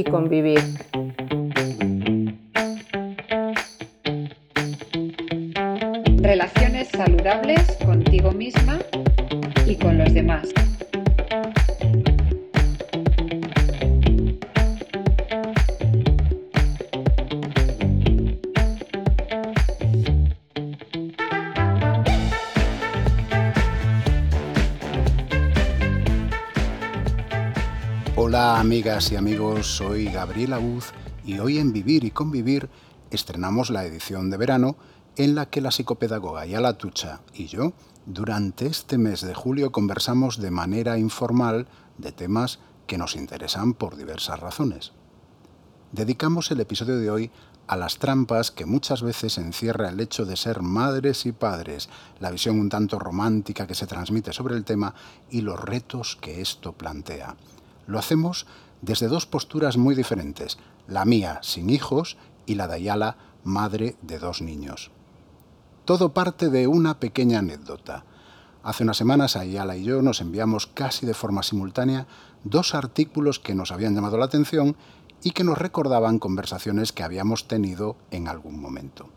y convivir. Amigas y amigos, soy Gabriel Aguz y hoy en Vivir y Convivir estrenamos la edición de verano en la que la psicopedagoga Yala Tucha y yo durante este mes de julio conversamos de manera informal de temas que nos interesan por diversas razones. Dedicamos el episodio de hoy a las trampas que muchas veces encierra el hecho de ser madres y padres, la visión un tanto romántica que se transmite sobre el tema y los retos que esto plantea. Lo hacemos desde dos posturas muy diferentes, la mía sin hijos y la de Ayala, madre de dos niños. Todo parte de una pequeña anécdota. Hace unas semanas Ayala y yo nos enviamos casi de forma simultánea dos artículos que nos habían llamado la atención y que nos recordaban conversaciones que habíamos tenido en algún momento.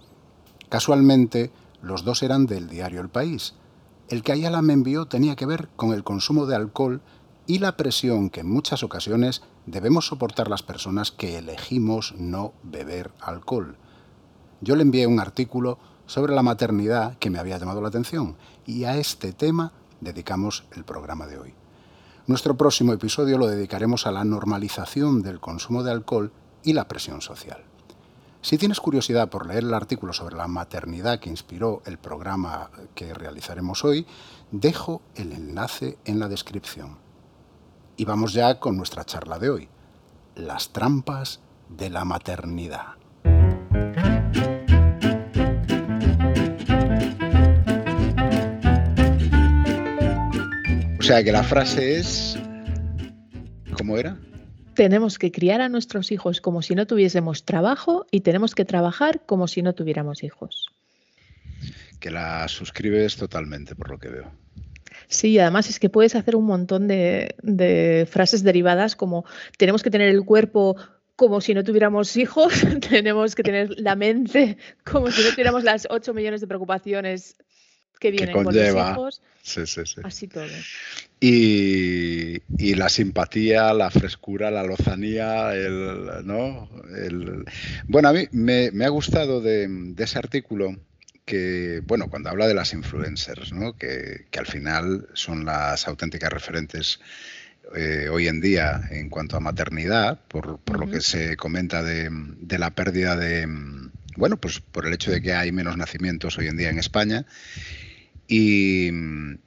Casualmente, los dos eran del diario El País. El que Ayala me envió tenía que ver con el consumo de alcohol y la presión que en muchas ocasiones debemos soportar las personas que elegimos no beber alcohol. Yo le envié un artículo sobre la maternidad que me había llamado la atención y a este tema dedicamos el programa de hoy. Nuestro próximo episodio lo dedicaremos a la normalización del consumo de alcohol y la presión social. Si tienes curiosidad por leer el artículo sobre la maternidad que inspiró el programa que realizaremos hoy, dejo el enlace en la descripción. Y vamos ya con nuestra charla de hoy, las trampas de la maternidad. O sea que la frase es... ¿Cómo era? Tenemos que criar a nuestros hijos como si no tuviésemos trabajo y tenemos que trabajar como si no tuviéramos hijos. Que la suscribes totalmente, por lo que veo. Sí, además es que puedes hacer un montón de, frases derivadas como tenemos que tener el cuerpo como si no tuviéramos hijos, tenemos que tener la mente como si no tuviéramos las 8 millones de preocupaciones que vienen con los hijos. Sí, sí, sí. Así todo. Y, la simpatía, la frescura, la lozanía, el, ¿no? Bueno, a mí me, ha gustado de ese artículo que, bueno, cuando habla de las influencers, ¿no? que, al final son las auténticas referentes eh, hoy en día en cuanto a maternidad, por, lo que se comenta de, la pérdida de, bueno, pues por el hecho de que hay menos nacimientos hoy en día en España. Y,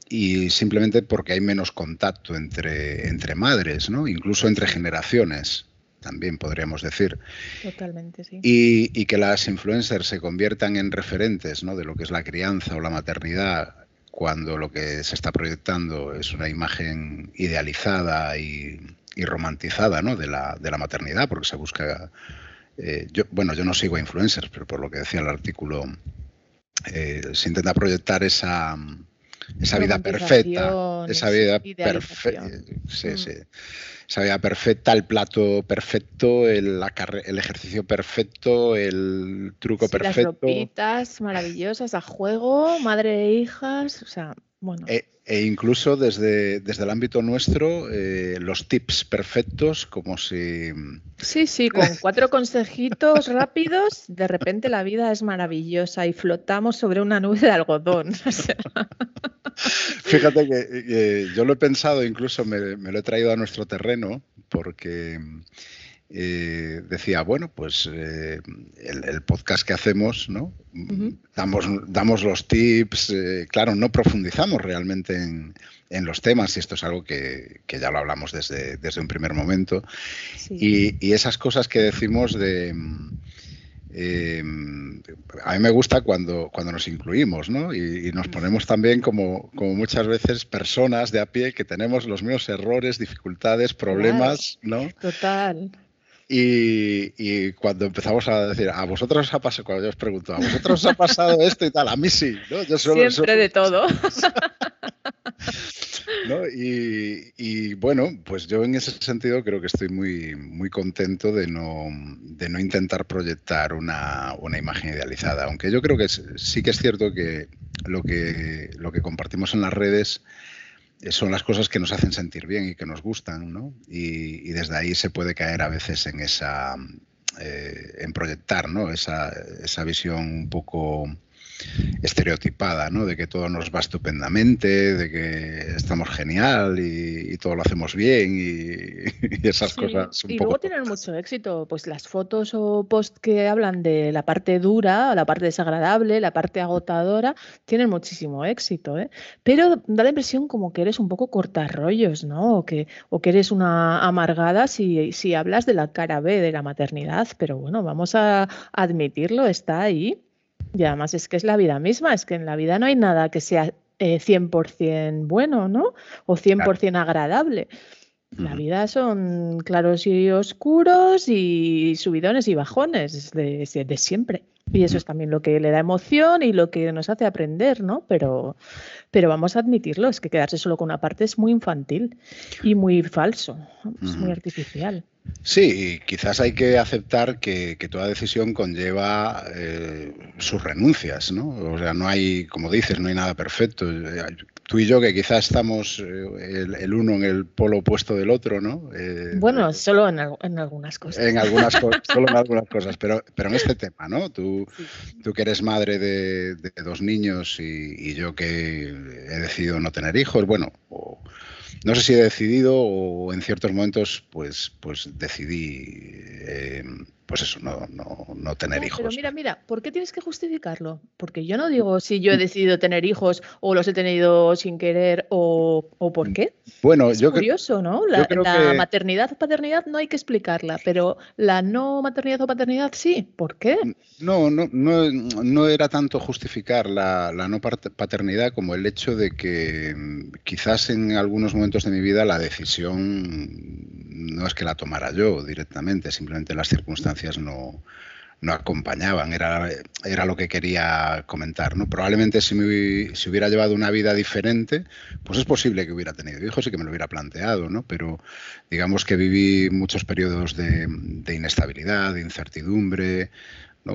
y, simplemente porque hay menos contacto entre, entre madres, ¿no? incluso entre generaciones también podríamos decir. Totalmente, sí. Y, que las influencers se conviertan en referentes ¿no? de lo que es la crianza o la maternidad cuando lo que se está proyectando es una imagen idealizada y, romantizada ¿no? de, la, de la maternidad, porque se busca... Eh, yo, bueno, yo no sigo a influencers, pero por lo que decía el artículo, eh, se intenta proyectar esa, esa vida perfecta, esa vida perfecta, sí, mm. sí, esa vida perfecta, el plato perfecto, el, el ejercicio perfecto, el truco perfecto. Las ropitas maravillosas a juego, madre e hijas, o sea, bueno. E, e incluso desde, desde el ámbito nuestro, eh, los tips perfectos, como si... Sí, sí, con cuatro consejitos rápidos, de repente la vida es maravillosa y flotamos sobre una nube de algodón. Fíjate que, yo lo he pensado, incluso me, lo he traído a nuestro terreno, porque eh, decía, bueno, pues eh, el, podcast que hacemos, ¿no? damos, damos los tips, eh, claro, no profundizamos realmente en, los temas y esto es algo que, ya lo hablamos desde, desde un primer momento. Y, esas cosas que decimos de... a mí me gusta cuando, cuando nos incluimos, ¿no? Y, nos ponemos también como, como, muchas veces personas de a pie que tenemos los mismos errores, dificultades, problemas, ¿no? Total. Y, cuando empezamos a decir, a vosotros os ha pasado, cuando yo os pregunto, a vosotros os ha pasado esto y tal, a mí sí, ¿no? Siempre de todo. ¿no? Y, bueno, pues yo en ese sentido creo que estoy muy, muy contento de no, de no intentar proyectar una, una, imagen idealizada, aunque yo creo que sí que es cierto que lo, que lo que compartimos en las redes son las cosas que nos hacen sentir bien y que nos gustan, ¿no? Y, y desde ahí se puede caer a veces en esa, eh, en proyectar, ¿no? Esa, esa visión un poco estereotipada, ¿no? De que todo nos va estupendamente, de que estamos genial y, todo lo hacemos bien y, esas cosas. y luego tienen mucho éxito, pues las fotos o posts que hablan de la parte dura, la parte desagradable, la parte agotadora, tienen muchísimo éxito, ¿eh? Pero da la impresión como que eres un poco cortarrollos, ¿no? O que, o que eres una amargada si, si hablas de la cara B de la maternidad, pero bueno, vamos a admitirlo, está ahí. Y además es que es la vida misma, es que en la vida no hay nada que sea 100% eh, bueno, ¿no? O 100% agradable. La vida son claros y oscuros y subidones y bajones de, de, siempre. Y eso es también lo que le da emoción y lo que nos hace aprender, ¿no? Pero, pero vamos a admitirlo, es que quedarse solo con una parte es muy infantil y muy falso, es muy artificial. Sí, quizás hay que aceptar que, toda decisión conlleva eh, sus renuncias, ¿no? O sea, no hay, como dices, no hay nada perfecto. Tú y yo, que quizás estamos eh, el, uno en el polo opuesto del otro, ¿no? Eh, bueno, solo en, algunas cosas. En algunas solo en algunas cosas, pero, pero en este tema, ¿no? Tú, tú que eres madre de, dos niños y, yo que he decidido no tener hijos, bueno, no sé si he decidido o en ciertos momentos pues, pues decidí eh, pues eso, no, no, no tener hijos. Pero mira, mira, ¿por qué tienes que justificarlo? Porque yo no digo si yo he decidido tener hijos o los he tenido sin querer o, o por qué. Bueno, es yo curioso, ¿no? La, maternidad o paternidad no hay que explicarla, pero la no maternidad o paternidad sí. ¿Por qué? No, no, no, no era tanto justificar la, la no paternidad como el hecho de que mm, quizás en algunos momentos de mi vida la decisión no es que la tomara yo directamente, simplemente las circunstancias no, acompañaban, era, era lo que quería comentar. ¿no? Probablemente si, me, si hubiera llevado una vida diferente, pues es posible que hubiera tenido hijos y que me lo hubiera planteado, ¿no? pero digamos que viví muchos periodos de, de inestabilidad, de incertidumbre,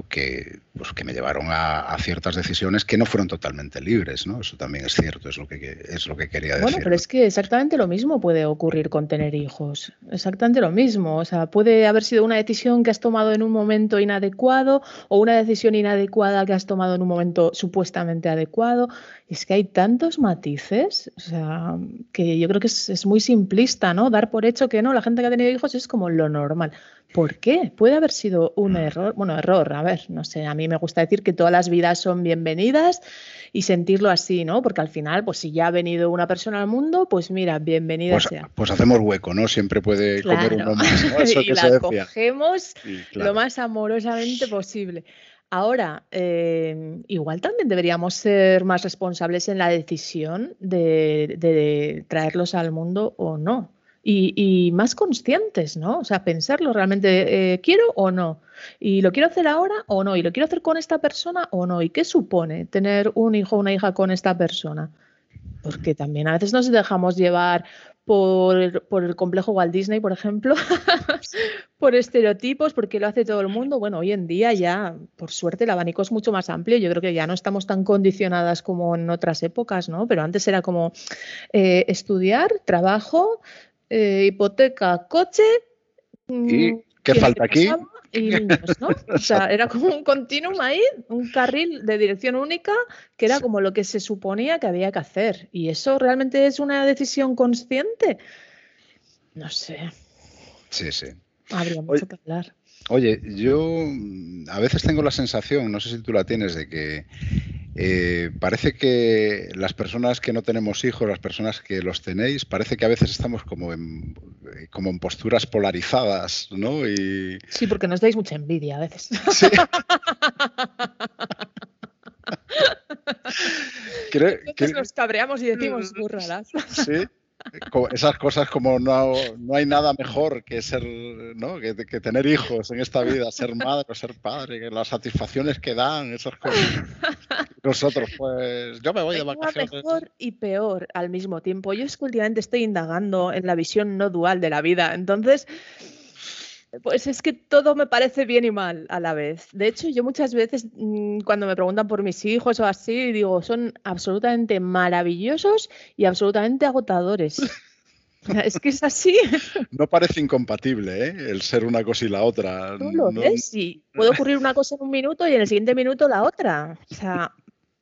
que, pues, que me llevaron a, ciertas decisiones que no fueron totalmente libres. ¿no? Eso también es cierto, es lo que, es lo que quería decir. Bueno, pero es que exactamente lo mismo puede ocurrir con tener hijos. Exactamente lo mismo. O sea, puede haber sido una decisión que has tomado en un momento inadecuado o una decisión inadecuada que has tomado en un momento supuestamente adecuado. Es que hay tantos matices, o sea, que yo creo que es, es muy simplista, ¿no? Dar por hecho que no, la gente que ha tenido hijos es como lo normal. ¿Por qué? Puede haber sido un mm. error. Bueno, error, a ver, no sé, a mí me gusta decir que todas las vidas son bienvenidas y sentirlo así, ¿no? Porque al final, pues si ya ha venido una persona al mundo, pues mira, bienvenida pues, sea. Pues hacemos hueco, ¿no? Siempre puede comer uno más. y la cogemos lo más amorosamente posible. Ahora, eh, igual también deberíamos ser más responsables en la decisión de traerlos al mundo o no y, más conscientes, ¿no? O sea, pensarlo realmente, eh, ¿quiero o no? ¿Y lo quiero hacer ahora o no? ¿Y lo quiero hacer con esta persona o no? ¿Y qué supone tener un hijo o una hija con esta persona? Porque también a veces nos dejamos llevar por, el complejo Walt Disney, por ejemplo, por estereotipos, porque lo hace todo el mundo. Bueno, hoy en día ya, por suerte, el abanico es mucho más amplio. Yo creo que ya no estamos tan condicionadas como en otras épocas, ¿no? Pero antes era como eh, estudiar, trabajo, eh, hipoteca, coche. ¿Y mm, qué falta aquí? Y niños, ¿no? O sea, era como un continuum ahí, un carril de dirección única, que era como lo que se suponía que había que hacer. ¿Y eso realmente es una decisión consciente? No sé. Sí, sí. Habría mucho que hablar. Oye, yo mm, a veces tengo la sensación, no sé si tú la tienes, de que eh, parece que las personas que no tenemos hijos, las personas que los tenéis, parece que a veces estamos como en, como en posturas polarizadas, ¿no? Y... Sí, porque nos dais mucha envidia a veces. Sí. Entonces nos cabreamos y decimos burradas. Sí, esas cosas como no, no, hay nada mejor que ser, ¿no? Que, tener hijos en esta vida, ser madre o ser padre, que las satisfacciones que dan, esas cosas. Nosotros, pues yo me voy de vacaciones. mejor y peor al mismo tiempo. Yo es que últimamente estoy indagando en la visión no dual de la vida. Entonces, pues es que todo me parece bien y mal a la vez. De hecho, yo muchas veces mm, cuando me preguntan por mis hijos o así, digo, son absolutamente maravillosos y absolutamente agotadores. Es que es así. No parece incompatible, ¿eh? El ser una cosa y la otra. No lo sí. Puede ocurrir una cosa en un minuto y en el siguiente minuto la otra. O sea,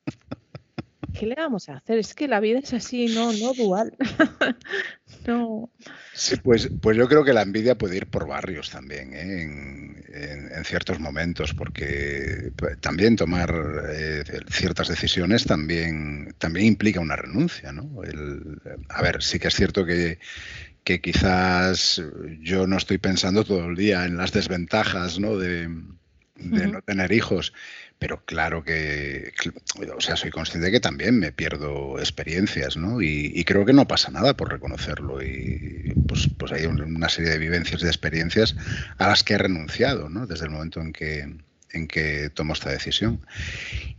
¿qué le vamos a hacer? Es que la vida es así, no, no dual. no. Sí, pues, pues yo creo que la envidia puede ir por barrios también, ¿eh? en, ciertos momentos, porque también tomar eh, ciertas decisiones también, también implica una renuncia, ¿no? a ver, sí que es cierto que, que quizás yo no estoy pensando todo el día en las desventajas ¿no? de, de no tener hijos, pero claro que, o sea, soy consciente de que también me pierdo experiencias, ¿no? Y, creo que no pasa nada por reconocerlo. Y pues, pues hay una serie de vivencias y de experiencias a las que he renunciado, ¿no? Desde el momento en que, en que tomo esta decisión.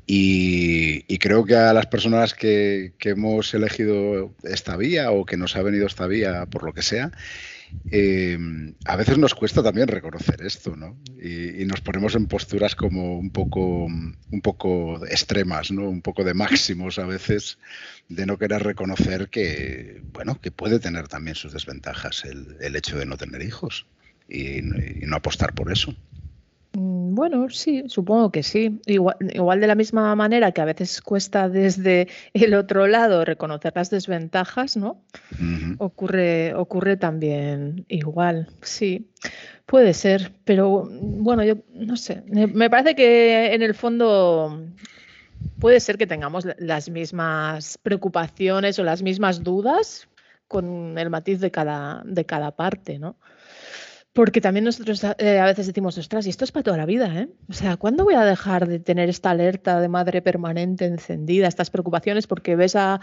Y, creo que a las personas que, que, hemos elegido esta vía o que nos ha venido esta vía por lo que sea, eh, a veces nos cuesta también reconocer esto, ¿no? Y, nos ponemos en posturas como un poco, un poco extremas, ¿no? Un poco de máximos a veces, de no querer reconocer que, bueno, que puede tener también sus desventajas el, hecho de no tener hijos y no apostar por eso. Mm, bueno, sí, supongo que sí. Igual, igual, de la misma manera que a veces cuesta desde el otro lado reconocer las desventajas, ¿no? Ocurre, ocurre también igual, sí. Puede ser, pero bueno, yo no sé. Me parece que en el fondo puede ser que tengamos las mismas preocupaciones o las mismas dudas con el matiz de cada, de cada parte, ¿no? Porque también nosotros eh, a veces decimos, ostras, y esto es para toda la vida, ¿eh? O sea, ¿cuándo voy a dejar de tener esta alerta de madre permanente encendida, estas preocupaciones? Porque ves a,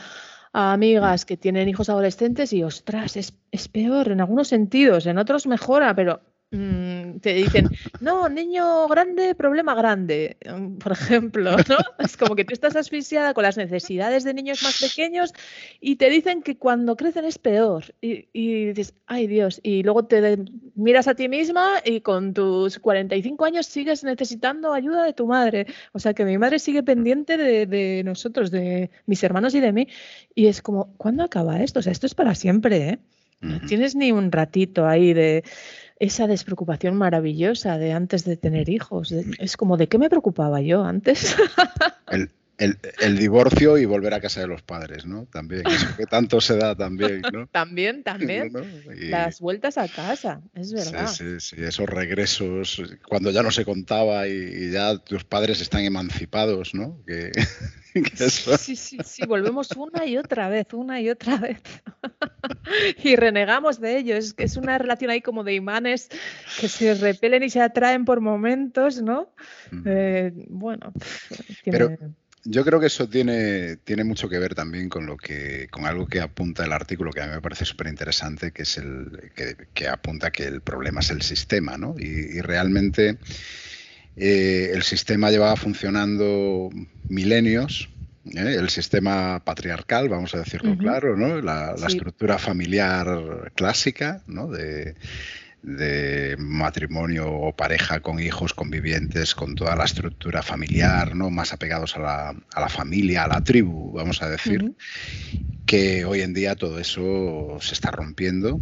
amigas que tienen hijos adolescentes y, ostras, es, es peor en algunos sentidos, en otros mejora, pero Mm, te dicen, no, niño grande, problema grande, mm, por ejemplo, ¿no? Es como que tú estás asfixiada con las necesidades de niños más pequeños y te dicen que cuando crecen es peor. Y, dices, ay Dios, y luego te miras a ti misma y con tus 45 años sigues necesitando ayuda de tu madre. O sea que mi madre sigue pendiente de, de nosotros, de mis hermanos y de mí. Y es como, ¿cuándo acaba esto? O sea, esto es para siempre, ¿eh? No tienes ni un ratito ahí de esa despreocupación maravillosa de antes de tener hijos. Es como, ¿de qué me preocupaba yo antes? Divorcio y volver a casa de los padres, ¿no? También, eso que tanto se da también, ¿no? también, también. Las vueltas a casa, es verdad. Sí, sí, sí, esos regresos, cuando ya no se contaba y, ya tus padres están emancipados, ¿no? Que, Sí, sí, sí, volvemos una y otra vez, una y otra vez. y renegamos de ello. Es, es una relación ahí como de imanes que se repelen y se atraen por momentos, ¿no? Eh, bueno, Pero yo creo que eso tiene, tiene mucho que ver también con lo que, con algo que apunta el artículo que a mí me parece súper interesante, que es el que, apunta que el problema es el sistema, ¿no? Y, realmente eh, el sistema llevaba funcionando milenios, ¿eh? el sistema patriarcal, vamos a decirlo claro, ¿no? La, estructura familiar clásica, ¿no? De, matrimonio o pareja con hijos convivientes, con toda la estructura familiar, ¿no? Más apegados a la, a la familia, a la tribu, vamos a decir, que hoy en día todo eso se está rompiendo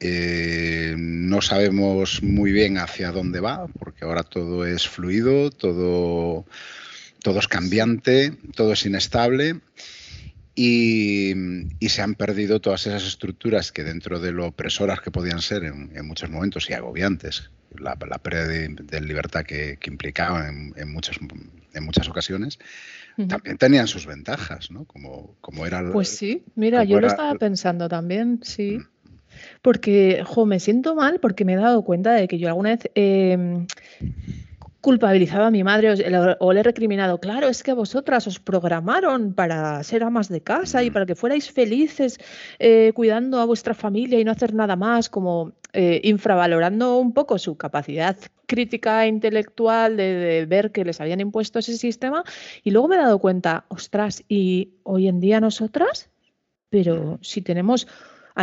eh, no sabemos muy bien hacia dónde va, porque ahora todo es fluido, todo, todo es cambiante, todo es inestable. Y, se han perdido todas esas estructuras que dentro de lo opresoras que podían ser en, muchos momentos y agobiantes, la, pérdida de, libertad que, implicaban en, muchas, en muchas ocasiones, también tenían sus ventajas, ¿no? Como, como era... Pues sí, mira, yo lo estaba pensando también, sí. Mm. Porque, jo, me siento mal porque me he dado cuenta de que yo alguna vez em, culpabilizado a mi madre o, le he recriminado, claro, es que vosotras os programaron para ser amas de casa y para que fuerais felices eh, cuidando a vuestra familia y no hacer nada más, como eh, infravalorando un poco su capacidad crítica e intelectual de, ver que les habían impuesto ese sistema. Y luego me he dado cuenta, ostras, ¿y hoy en día nosotras? Pero si tenemos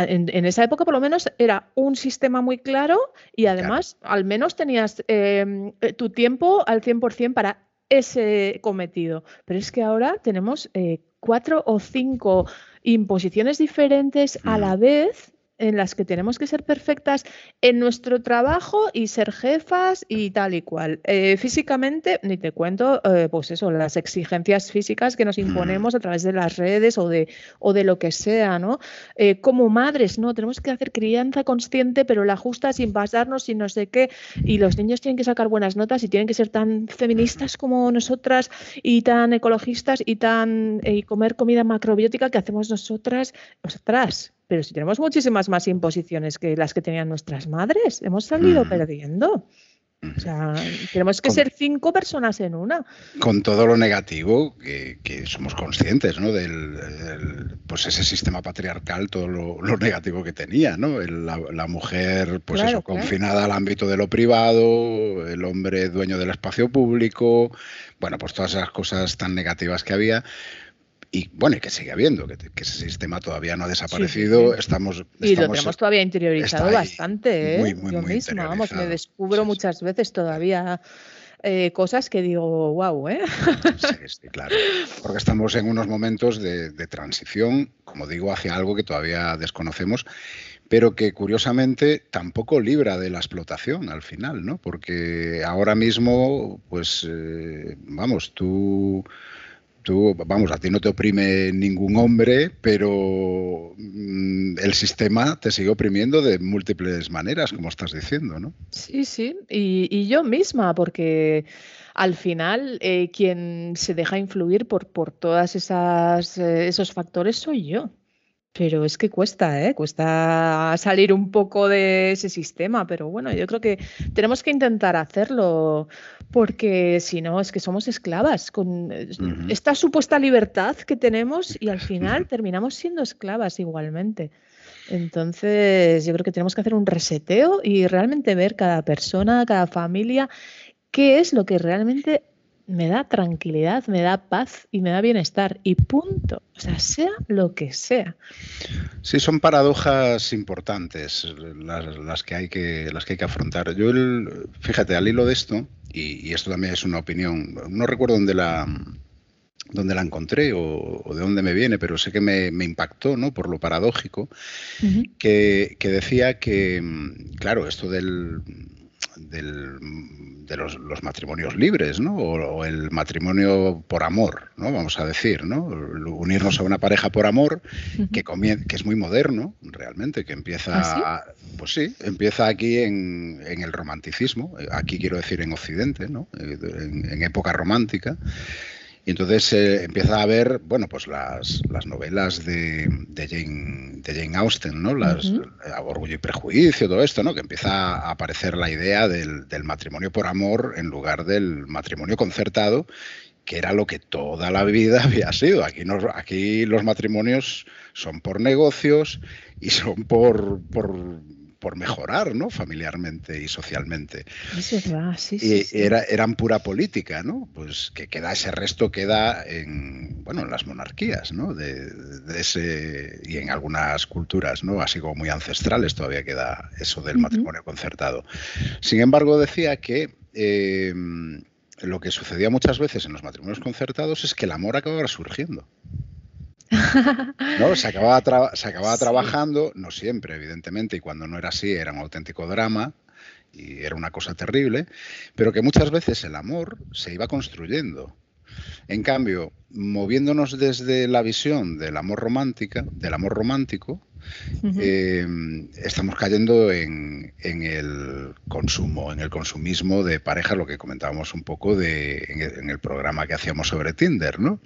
en, esa época, por lo menos, era un sistema muy claro y además, al menos tenías em, eh, tu tiempo al 100% para ese cometido. Pero es que ahora tenemos eh, cuatro o cinco imposiciones diferentes a la vez en las que tenemos que ser perfectas en nuestro trabajo y ser jefas y tal y cual. Eh, físicamente, ni te cuento, eh, pues eso, las exigencias físicas que nos imponemos a través de las redes o de, o de lo que sea, ¿no? Eh, como madres, ¿no? Tenemos que hacer crianza consciente, pero la justa sin pasarnos, sin no sé qué, y los niños tienen que sacar buenas notas y tienen que ser tan feministas como nosotras y tan ecologistas y tan y comer comida macrobiótica que hacemos nosotras, nosotras pero si tenemos muchísimas más imposiciones que las que tenían nuestras madres, hemos salido mm. perdiendo. O sea, tenemos que ser cinco personas en una. Con todo lo negativo que, somos conscientes, ¿no? Del, pues ese sistema patriarcal, todo lo, negativo que tenía, ¿no? la, mujer, pues eso, confinada al ámbito de lo privado, el hombre dueño del espacio público, bueno, pues todas esas cosas tan negativas que había y bueno, y que sigue habiendo, que, ese sistema todavía no ha desaparecido. Estamos, y lo tenemos todavía interiorizado bastante, ¿eh? Muy, muy, Yo misma, vamos, me descubro muchas veces todavía. Eh, cosas que digo, wow, ¿eh? Sí, sí, claro. Porque estamos en unos momentos de, de, transición, como digo, hacia algo que todavía desconocemos, pero que curiosamente tampoco libra de la explotación al final, ¿no? Porque ahora mismo, pues, eh, vamos, tú tú, vamos, a ti no te oprime ningún hombre, pero mm, el sistema te sigue oprimiendo de múltiples maneras, como estás diciendo, ¿no? Sí, sí, y, yo misma, porque al final eh, quien se deja influir por, por esas eh, esos factores soy yo. Pero es que cuesta, ¿eh? Cuesta salir un poco de ese sistema, pero bueno, yo creo que tenemos que intentar hacerlo porque si no es que somos esclavas con esta supuesta libertad que tenemos y al final terminamos siendo esclavas igualmente. Entonces, yo creo que tenemos que hacer un reseteo y realmente ver cada persona, cada familia, qué es lo que realmente me da tranquilidad, me da paz y me da bienestar. Y punto. O sea, sea lo que sea. Sí, son paradojas importantes las, que, hay que, las que hay que afrontar. Yo, fíjate, al hilo de esto, y, esto también es una opinión, no recuerdo dónde la, dónde la encontré o, de dónde me viene, pero sé que me, impactó, ¿no? Por lo paradójico, que, que, decía que, claro, esto del, del de los, matrimonios libres, ¿no? O, el matrimonio por amor, ¿no? Vamos a decir, ¿no? Unirnos a una pareja por amor, que, que es muy moderno, realmente, que empieza, ¿Ah, pues sí, empieza aquí en, el romanticismo, aquí quiero decir en Occidente, ¿no? en época romántica. Y entonces eh, empieza a ver, bueno, pues las, las novelas de, de, Jane, de Jane Austen, ¿no? Las, Orgullo y Prejuicio, todo esto, ¿no? Que empieza a aparecer la idea del, del matrimonio por amor en lugar del matrimonio concertado, que era lo que toda la vida había sido. Aquí, nos, aquí los matrimonios son por negocios y son por, por por mejorar, ¿no? Familiarmente y socialmente. Eso es verdad, sí, y Era, eran pura política, ¿no? Pues que queda ese resto queda en, bueno, en las monarquías, ¿no? De, ese y en algunas culturas, ¿no? Así como muy ancestrales todavía queda eso del matrimonio concertado. Sin embargo, decía que em, lo que sucedía muchas veces en los matrimonios concertados es que el amor acababa surgiendo. ¿No? Se acababa, se acababa trabajando, no siempre, evidentemente, y cuando no era así era un auténtico drama y era una cosa terrible, pero que muchas veces el amor se iba construyendo. En cambio, moviéndonos desde la visión del amor romántica, del amor romántico, eh, estamos cayendo en, el consumo, en el consumismo de parejas, lo que comentábamos un poco de, en, el, programa que hacíamos sobre Tinder, ¿no?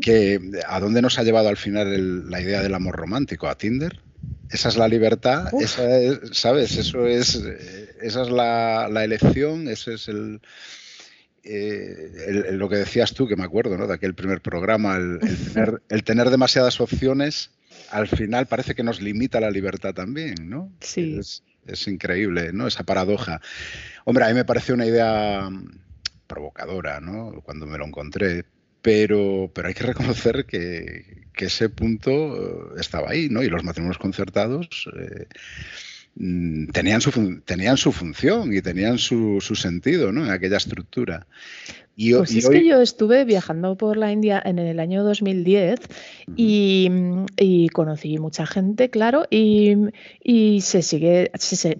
que, ¿A dónde nos ha llevado al final la idea del amor romántico? ¿A Tinder? Esa es la libertad, esa ¿sabes? Eso es, esa es la, elección, ese es el, eh, lo que decías tú, que me acuerdo, ¿no? De aquel primer programa, el, tener, demasiadas opciones, al final parece que nos limita la libertad también, ¿no? Sí. Es, increíble, ¿no? Esa paradoja. Hombre, a mí me parece una idea provocadora, ¿no? Cuando me lo encontré, pero, pero hay que reconocer que, ese punto eh, estaba ahí, ¿no? Y los matrimonios concertados eh, mm, tenían, su, tenían su función y tenían su, su sentido, ¿no? En aquella estructura pues es que yo estuve viajando por la India en el año 2010 y, conocí mucha gente, claro, y, se sigue,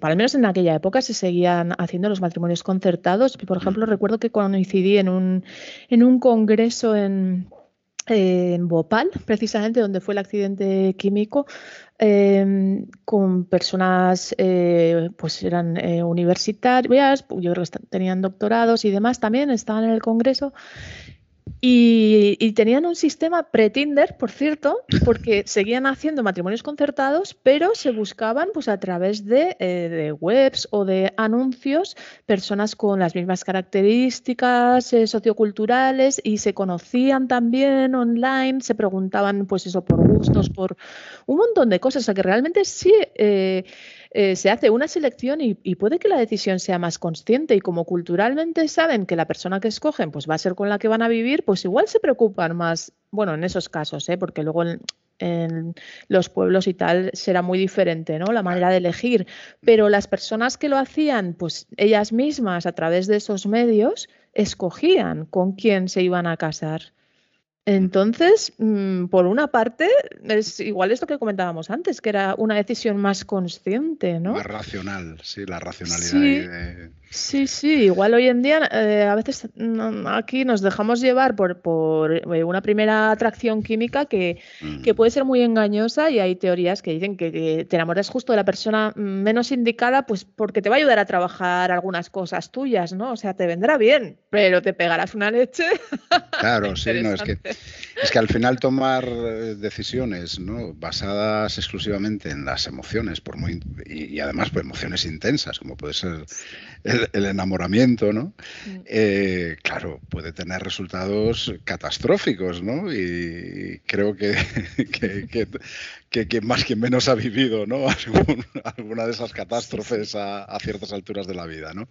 al menos en aquella época se seguían haciendo los matrimonios concertados. Por ejemplo, recuerdo que coincidí en un, en un congreso en en Bhopal, precisamente donde fue el accidente químico, em, con personas, eh, pues eran eh, universitarias, yo creo que tenían doctorados y demás, también estaban en el Congreso y, tenían un sistema pre-Tinder, por cierto, porque seguían haciendo matrimonios concertados, pero se buscaban pues, a través de, eh, webs o de anuncios personas con las mismas características eh, socioculturales y se conocían también online, se preguntaban pues eso por gustos, por un montón de cosas. O sea que realmente sí. Eh, eh, se hace una selección y, puede que la decisión sea más consciente y como culturalmente saben que la persona que escogen pues va a ser con la que van a vivir, pues igual se preocupan más, bueno, en esos casos, ¿eh? porque luego en, los pueblos y tal será muy diferente, ¿no? La manera de elegir, pero las personas que lo hacían, pues ellas mismas a través de esos medios escogían con quién se iban a casar. Entonces, mm, por una parte, es igual esto que comentábamos antes, que era una decisión más consciente, ¿no? Más racional, sí, la racionalidad. Sí, sí, igual hoy en día eh, a veces mm, aquí nos dejamos llevar por, por eh, una primera atracción química que, que, puede ser muy engañosa y hay teorías que dicen que, te enamoras justo de la persona menos indicada, pues porque te va a ayudar a trabajar algunas cosas tuyas, ¿no? O sea, te vendrá bien, pero te pegarás una leche. Claro, sí, no, es que, es que al final tomar eh, decisiones ¿no? basadas exclusivamente en las emociones, por muy, y, y además por emociones intensas, como puede ser el, enamoramiento, ¿no? Mm. Eh, claro, puede tener resultados catastróficos, ¿no? Y creo que, que, más que menos ha vivido, ¿no? alguna de esas catástrofes a, ciertas alturas de la vida, ¿no?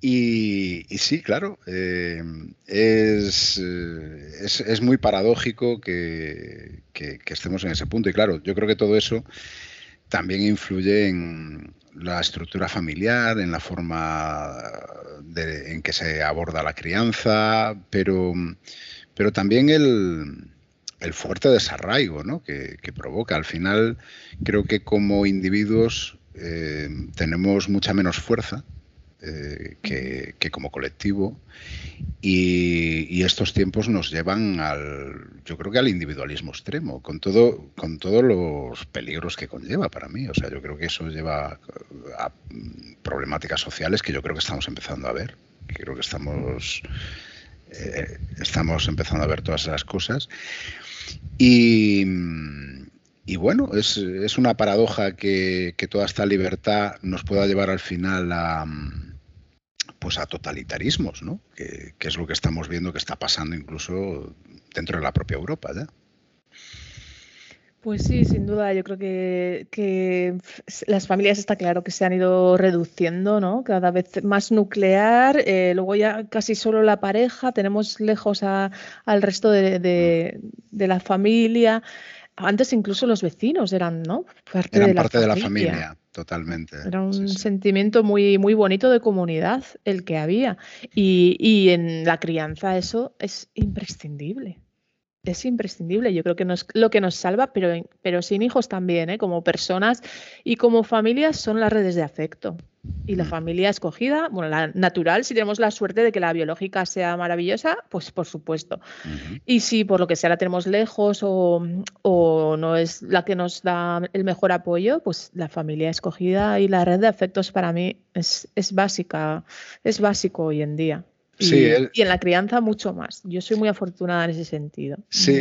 Y, sí, claro, eh, es, es, muy paradójico que, estemos en ese punto. Y claro, yo creo que todo eso también influye en, la estructura familiar, en la forma en que se aborda la crianza, pero, pero también el, fuerte desarraigo ¿no? que, provoca. Al final, creo que como individuos eh, tenemos mucha menos fuerza eh, que, como colectivo. Y, estos tiempos nos llevan al yo creo que al individualismo extremo con todo con todos los peligros que conlleva para mí. O sea yo creo que eso lleva a problemáticas sociales que yo creo que estamos empezando a ver creo que estamos eh, estamos empezando a ver todas esas cosas. Y y bueno, es, es una paradoja que, toda esta libertad nos pueda llevar al final a, pues a totalitarismos, ¿no? Que, es lo que estamos viendo que está pasando incluso dentro de la propia Europa ya. Pues sí, sin duda. Yo creo que, las familias está claro que se han ido reduciendo, ¿no? Cada vez más nuclear, eh, luego ya casi solo la pareja, tenemos lejos al resto de, la familia. Antes incluso los vecinos eran, ¿no? Parte, de, la parte de la familia. Totalmente. Era un sentimiento muy, muy bonito de comunidad el que había. Y, y, en la crianza eso es imprescindible. Es imprescindible. Yo creo que no es lo que nos salva, pero, pero sin hijos también, ¿eh? como personas y como familias son las redes de afecto. Y la familia escogida, bueno, la natural, si tenemos la suerte de que la biológica sea maravillosa, pues por supuesto. Y si por lo que sea la tenemos lejos o, no es la que nos da el mejor apoyo, pues la familia escogida y la red de afectos para mí es, es básica, es básico hoy en día. Y, en la crianza mucho más. Yo soy muy afortunada en ese sentido. Sí,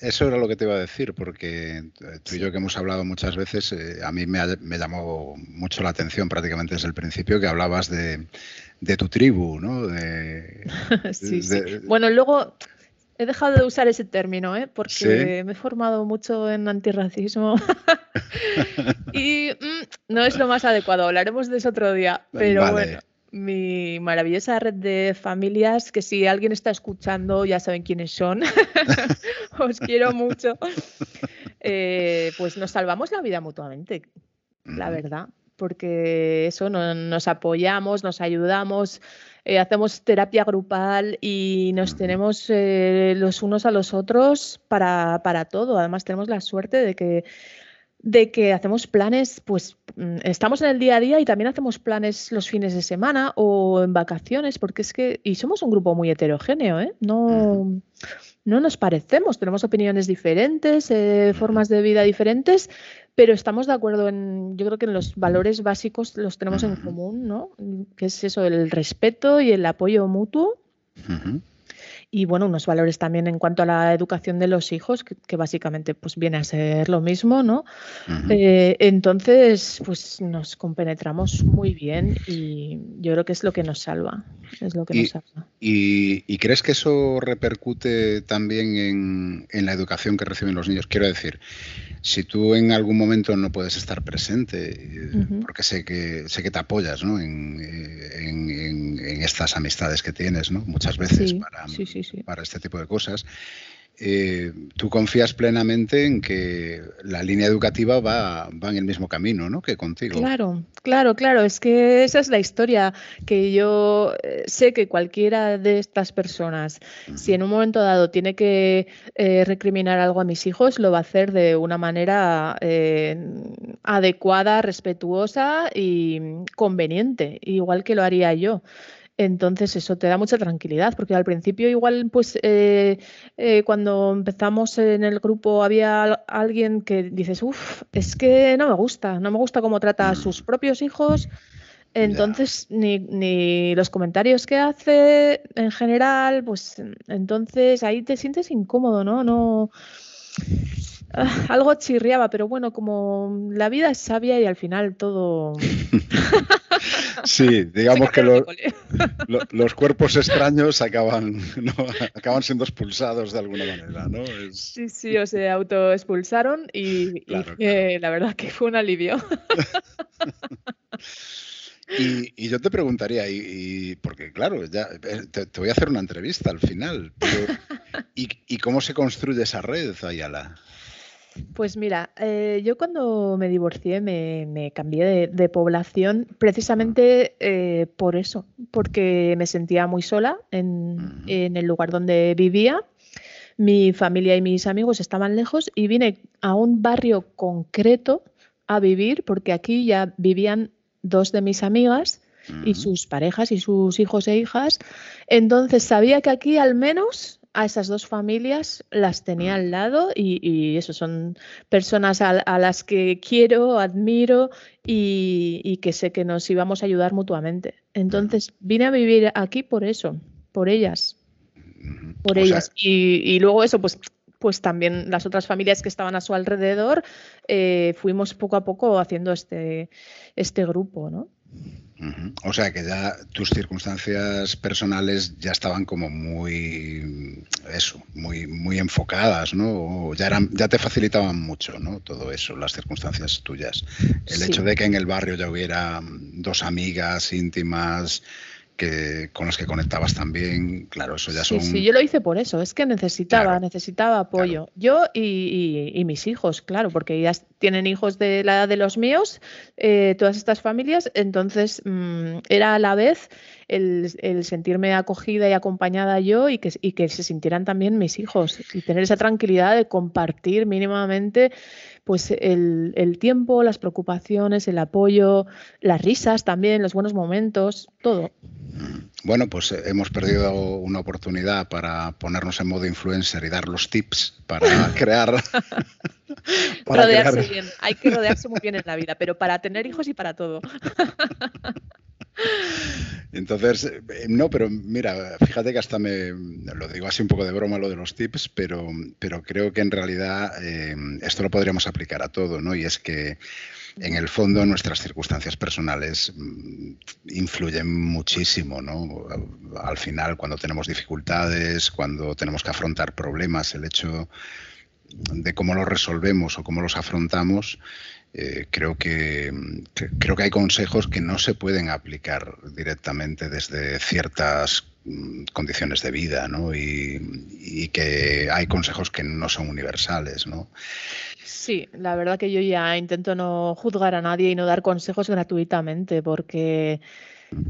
eso era lo que te iba a decir, porque tú y yo que hemos hablado muchas veces, eh, a mí me, me, llamó mucho la atención prácticamente desde el principio que hablabas de, tu tribu, ¿no? sí, sí. Bueno, luego He dejado de usar ese término, ¿eh? porque me he formado mucho en antirracismo y mm, no es lo más adecuado. Hablaremos de eso otro día. Pero bueno, mi maravillosa red de familias, que si alguien está escuchando ya saben quiénes son, os quiero mucho, eh, pues nos salvamos la vida mutuamente, la verdad, porque eso nos apoyamos, nos ayudamos. Eh, hacemos terapia grupal y nos tenemos eh, los unos a los otros para, para todo. Además, tenemos la suerte de que de que hacemos planes, pues mm, estamos en el día a día y también hacemos planes los fines de semana o en vacaciones, porque es que, y somos un grupo muy heterogéneo, ¿eh? No, no nos parecemos, tenemos opiniones diferentes, eh, formas de vida diferentes, pero estamos de acuerdo en, yo creo que en los valores básicos los tenemos en común, ¿no? Que es eso, el respeto y el apoyo mutuo y bueno, unos valores también en cuanto a la educación de los hijos, que, básicamente pues viene a ser lo mismo, ¿no? Eh, entonces, pues nos compenetramos muy bien y yo creo que es lo que nos salva, es lo que y, nos salva. Y, crees que eso repercute también en, en la educación que reciben los niños? Quiero decir, si tú en algún momento no puedes estar presente, eh, porque sé que sé que te apoyas ¿no? en, estas amistades que tienes, ¿no? muchas veces para, para este tipo de cosas, eh, tú confías plenamente en que la línea educativa va, va, en el mismo camino ¿no? que contigo. Claro, claro, claro. Es que esa es la historia que yo eh, sé que cualquiera de estas personas, si en un momento dado tiene que eh, recriminar algo a mis hijos, lo va a hacer de una manera adecuada, respetuosa y conveniente, igual que lo haría yo. Entonces eso te da mucha tranquilidad, porque al principio igual, pues eh, eh, cuando empezamos en el grupo había alguien que dices, uff, es que no me gusta, no me gusta cómo trata a sus propios hijos, entonces ni, ni, los comentarios que hace en general, pues entonces ahí te sientes incómodo, ¿no? No Ah, algo chirriaba, pero bueno, como la vida es sabia y al final todo. sí, digamos que los cuerpos extraños acaban, acaban siendo expulsados de alguna manera, ¿no? Sí, sí, o se autoexpulsaron y, y la verdad que fue un alivio. Y, yo te preguntaría, y, porque claro, ya eh, te, voy a hacer una entrevista al final, ¿y, cómo se construye esa red, Ayala? Pues mira, eh, yo cuando me divorcié me, cambié de, población precisamente eh, por eso, porque me sentía muy sola en, el lugar donde vivía. Mi familia y mis amigos estaban lejos y vine a un barrio concreto a vivir porque aquí ya vivían dos de mis amigas y sus parejas y sus hijos e hijas. Entonces sabía que aquí al menos a esas dos familias las tenía al lado y, eso son personas a, las que quiero, admiro y, que sé que nos íbamos a ayudar mutuamente. Entonces vine a vivir aquí por eso, por ellas, por ellas. y, luego eso, pues pues también las otras familias que estaban a su alrededor, eh, fuimos poco a poco haciendo este, este grupo, ¿no? O sea que ya tus circunstancias personales ya estaban como muy eso, muy, muy enfocadas, ¿no? Ya eran, ya te facilitaban mucho, ¿no? Todo eso, las circunstancias tuyas. El hecho de que en el barrio ya hubiera dos amigas íntimas, que con los que conectabas también, claro, eso ya son... Sí, sí, yo lo hice por eso, es que necesitaba, necesitaba apoyo. Yo y, mis hijos, claro, porque ya tienen hijos de la edad de los míos, eh, todas estas familias, entonces mm, era a la vez el, sentirme acogida y acompañada yo y que, se sintieran también mis hijos y tener esa tranquilidad de compartir mínimamente pues el, el, tiempo, las preocupaciones, el apoyo, las risas también, los buenos momentos, todo. Bueno, pues eh, hemos perdido una oportunidad para ponernos en modo influencer y dar los tips para crear. rodearse bien, hay que rodearse muy bien en la vida, pero para tener hijos y para todo. Entonces, eh, no, pero mira, fíjate que hasta me lo digo así un poco de broma lo de los tips, pero, pero creo que en realidad eh, esto lo podríamos aplicar a todo, ¿no? Y es que en el fondo nuestras circunstancias personales mm, influyen muchísimo, ¿no? Al final, cuando tenemos dificultades, cuando tenemos que afrontar problemas, el hecho de cómo los resolvemos o cómo los afrontamos, eh, creo, que, creo que hay consejos que no se pueden aplicar directamente desde ciertas condiciones de vida, ¿no? Y, y, que hay consejos que no son universales, ¿no? Sí, la verdad que yo ya intento no juzgar a nadie y no dar consejos gratuitamente, porque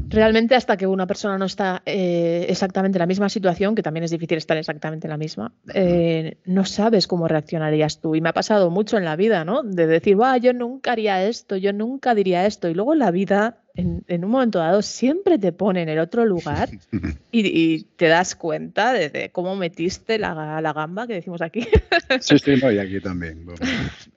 realmente hasta que una persona no está eh, exactamente en la misma situación, que también es difícil estar exactamente en la misma, eh, no sabes cómo reaccionarías tú. Y me ha pasado mucho en la vida, ¿no? De decir, va, yo nunca haría esto, yo nunca diría esto. Y luego en la vida en, un momento dado siempre te pone en el otro lugar y, te das cuenta de, cómo metiste la, la, gamba que decimos aquí. Sí, sí, no, y aquí también.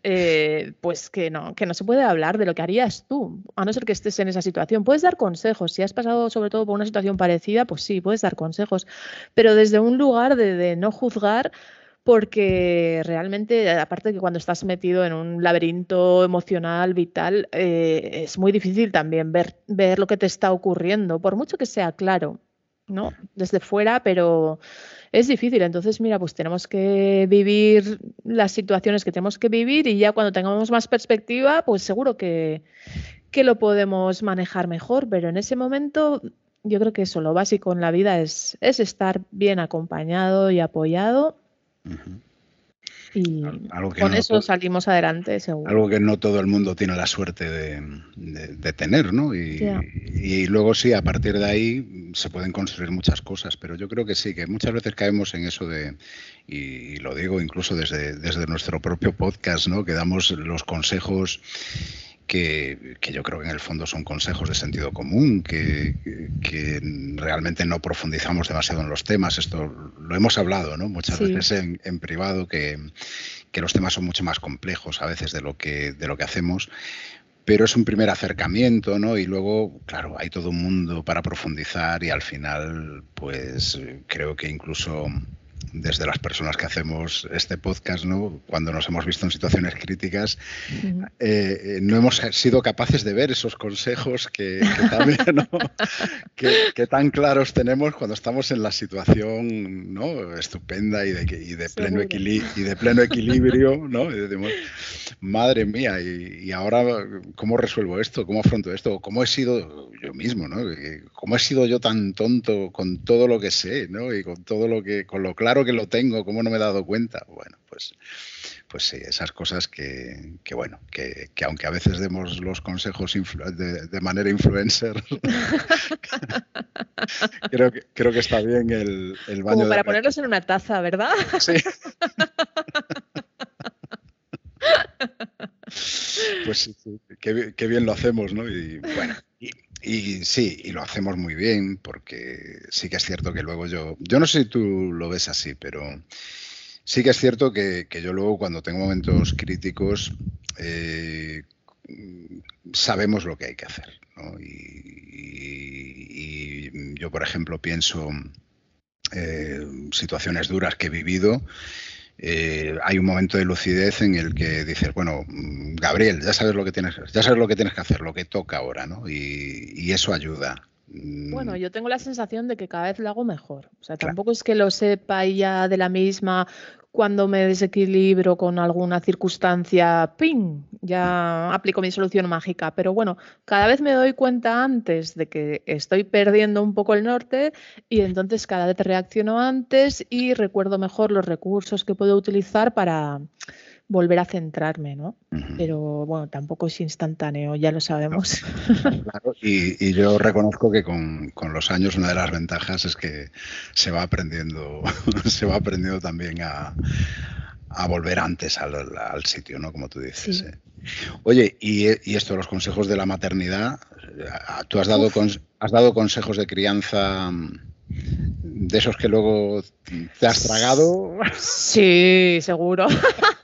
Eh, pues que no, que no se puede hablar de lo que harías tú, a no ser que estés en esa situación. Puedes dar consejos, si has pasado sobre todo por una situación parecida, pues sí, puedes dar consejos, pero desde un lugar de, de no juzgar porque realmente, aparte de que cuando estás metido en un laberinto emocional, vital, eh, es muy difícil también ver, ver lo que te está ocurriendo, por mucho que sea claro, ¿no? Desde fuera, pero es difícil. Entonces, mira, pues tenemos que vivir las situaciones que tenemos que vivir y ya cuando tengamos más perspectiva, pues seguro que, que lo podemos manejar mejor, pero en ese momento yo creo que eso, lo básico en la vida es, es estar bien acompañado y apoyado y con eso salimos adelante, seguro. Algo que no todo el mundo tiene la suerte de, tener, ¿no? Y, luego sí, a partir de ahí se pueden construir muchas cosas, pero yo creo que sí, que muchas veces caemos en eso de, y, lo digo incluso desde, desde nuestro propio podcast, ¿no? Que damos los consejos que, yo creo que en el fondo son consejos de sentido común, que, realmente no profundizamos demasiado en los temas. Esto lo hemos hablado ¿no? muchas veces en, privado, que, los temas son mucho más complejos a veces de lo que, de lo que hacemos. Pero es un primer acercamiento, ¿no? Y luego, claro, hay todo un mundo para profundizar y al final, pues creo que incluso desde las personas que hacemos este podcast, ¿no? cuando nos hemos visto en situaciones críticas, eh, no hemos sido capaces de ver esos consejos que, también, que, tan claros tenemos cuando estamos en la situación ¿no? estupenda y de, y de, pleno, y de pleno equilibrio. ¿no? Y decimos, madre mía, y, ahora cómo resuelvo esto? ¿Cómo afronto esto? ¿Cómo he sido yo mismo? ¿no? ¿Cómo he sido yo tan tonto con todo lo que sé ¿no? y con todo lo que, con lo claro que lo tengo, ¿cómo no me he dado cuenta? Bueno, pues, pues sí, esas cosas que, bueno, que, aunque a veces demos los consejos de, manera influencer, creo, que, creo que está bien el, el baño. Como para ponerlos en una taza, ¿verdad? Sí. Pues sí, qué, bien lo hacemos, ¿no? Y bueno, y sí, y lo hacemos muy bien, porque sí que es cierto que luego yo, yo no sé si tú lo ves así, pero sí que es cierto que, yo luego cuando tengo momentos críticos eh, sabemos lo que hay que hacer. Y, yo, por ejemplo, pienso eh, situaciones duras que he vivido eh, hay un momento de lucidez en el que dices, bueno, mm, Gabriel, ya sabes lo que tienes, ya sabes lo que tienes que hacer, lo que toca ahora, ¿no? Y, eso ayuda. Mm. Bueno, yo tengo la sensación de que cada vez lo hago mejor. O sea, tampoco es que lo sepa ya de la misma cuando me desequilibro con alguna circunstancia, ¡ping! Ya aplico mi solución mágica. Pero bueno, cada vez me doy cuenta antes de que estoy perdiendo un poco el norte y entonces cada vez reacciono antes y recuerdo mejor los recursos que puedo utilizar para volver a centrarme, ¿no? Pero bueno, tampoco es instantáneo, ya lo sabemos. Claro, y, yo reconozco que con, los años una de las ventajas es que se va aprendiendo, se va aprendiendo también a, volver antes al, sitio, ¿no? Como tú dices. ¿eh? Oye, y, esto, los consejos de la maternidad, ¿tú has dado, has dado consejos de crianza de esos que luego te has tragado? Sí, seguro.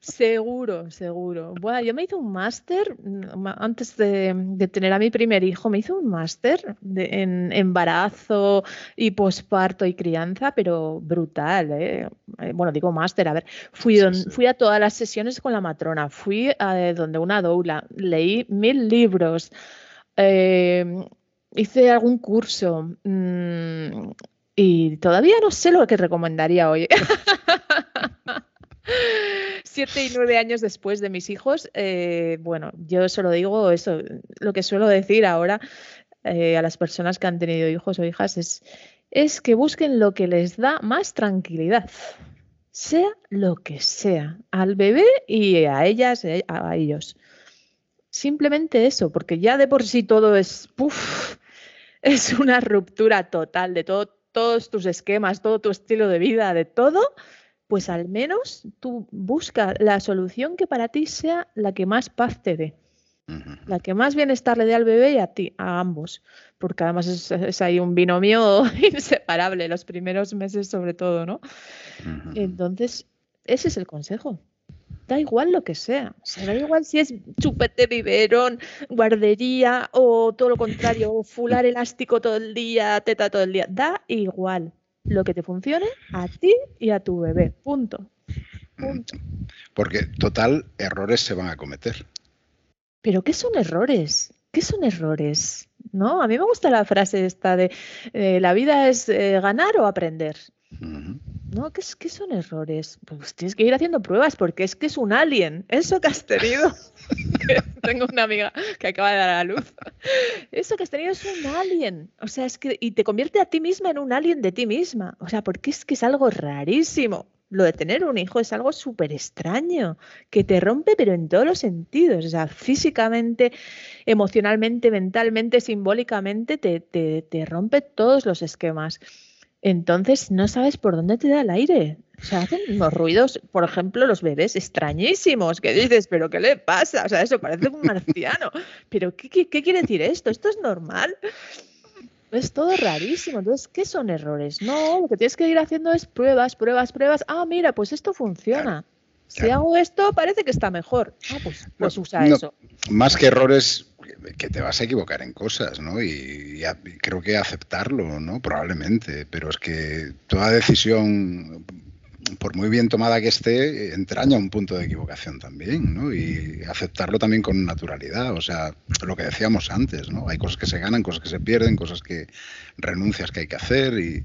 Seguro, seguro. Bueno, yo me hice un máster mm, antes de, tener a mi primer hijo, me hice un máster en embarazo y posparto y crianza, pero brutal, ¿eh? eh bueno, digo máster, a ver, fui, fui a todas las sesiones con la matrona, fui a donde una doula, leí mil libros, em, hice algún curso mm, y todavía no sé lo que recomendaría hoy. siete y nueve años después de mis hijos, eh, bueno, yo solo digo eso, lo que suelo decir ahora eh, a las personas que han tenido hijos o hijas es, es que busquen lo que les da más tranquilidad, sea lo que sea, al bebé y a ellas, eh, a ellos. Simplemente eso, porque ya de por sí todo es, es una ruptura total de todo, todos tus esquemas, todo tu estilo de vida, de todo pues al menos tú busca la solución que para ti sea la que más paz te dé. La que más bienestar le dé al bebé y a ti, a ambos, porque además es, ahí un binomio inseparable, los primeros meses sobre todo, ¿no? Entonces, ese es el consejo. Da igual lo que sea, o da igual si es chupete, biberón, guardería o todo lo contrario, fular elástico todo el día, teta todo el día, da igual lo que te funcione a ti y a tu bebé. Punto. Punto. Porque total, errores se van a cometer. ¿Pero qué son errores? ¿Qué son errores? ¿No? A mí me gusta la frase esta de eh, la vida es eh, ganar o aprender. ¿No? ¿Qué, ¿Qué, son errores? Pues tienes que ir haciendo pruebas porque es que es un alien. Eso que has tenido. Tengo una amiga que acaba de dar a la luz. Eso que has tenido es un alien. O sea, es que. Y te convierte a ti misma en un alien de ti misma. O sea, porque es que es algo rarísimo. Lo de tener un hijo es algo súper extraño, que te rompe, pero en todos los sentidos. O sea, físicamente, emocionalmente, mentalmente, simbólicamente, te, te, te rompe todos los esquemas entonces no sabes por dónde te da el aire. O sea, hacen unos ruidos, por ejemplo, los bebés extrañísimos, que dices, pero ¿qué le pasa? O sea, eso parece un marciano. Pero ¿qué, quiere decir esto? ¿Esto es normal? Es todo rarísimo. Entonces, ¿qué son errores? No, lo que tienes que ir haciendo es pruebas, pruebas, pruebas. Ah, mira, pues esto funciona. Si hago esto, parece que está mejor. Ah, pues, pues usa eso. Más que errores, que te vas a equivocar en cosas, ¿no? Y, creo que aceptarlo, ¿no? Probablemente, pero es que toda decisión, por muy bien tomada que esté, entraña un punto de equivocación también, ¿no? Y aceptarlo también con naturalidad, o sea, lo que decíamos antes, ¿no? Hay cosas que se ganan, cosas que se pierden, cosas que renuncias que hay que hacer y,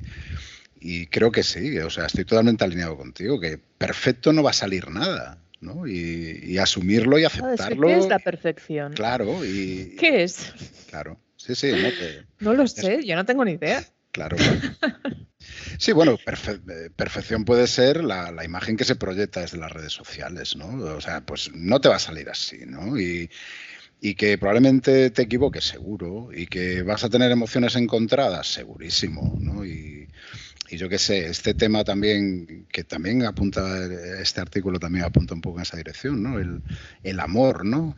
y creo que sí, o sea, estoy totalmente alineado contigo, que perfecto no va a salir nada. ¿No? Y, asumirlo y aceptarlo. ¿Qué es la perfección? Claro. Y, ¿Qué es? Claro. Sí, sí. No, lo sé, yo no tengo ni idea. Claro. Sí, bueno, perfección puede ser la, imagen que se proyecta desde las redes sociales, ¿no? O sea, pues no te va a salir así, ¿no? Y, y que probablemente te equivoques, seguro, y que vas a tener emociones encontradas, segurísimo, ¿no? Y, y yo qué sé, este tema también, que también apunta, este artículo también apunta un poco en esa dirección, ¿no? El, amor, ¿no?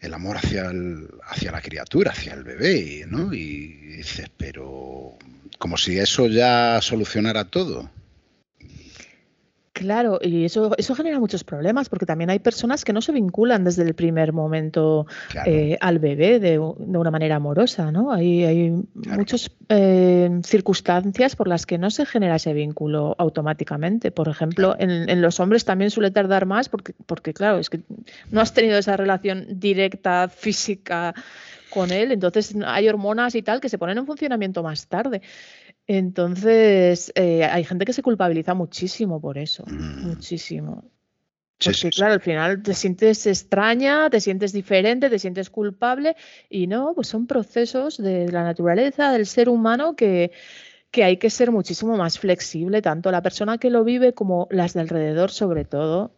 El amor hacia, hacia la criatura, hacia el bebé, ¿no? Y dices, pero como si eso ya solucionara todo. Claro, y eso, eso genera muchos problemas porque también hay personas que no se vinculan desde el primer momento eh, al bebé de, una manera amorosa, ¿no? Hay, hay muchas eh, circunstancias por las que no se genera ese vínculo automáticamente. Por ejemplo, en, los hombres también suele tardar más porque, porque, claro, es que no has tenido esa relación directa, física con él, entonces hay hormonas y tal que se ponen en funcionamiento más tarde. Entonces, eh, hay gente que se culpabiliza muchísimo por eso, mm. muchísimo. Porque, claro, al final te sientes extraña, te sientes diferente, te sientes culpable y no, pues son procesos de la naturaleza del ser humano que, que hay que ser muchísimo más flexible, tanto la persona que lo vive como las de alrededor sobre todo,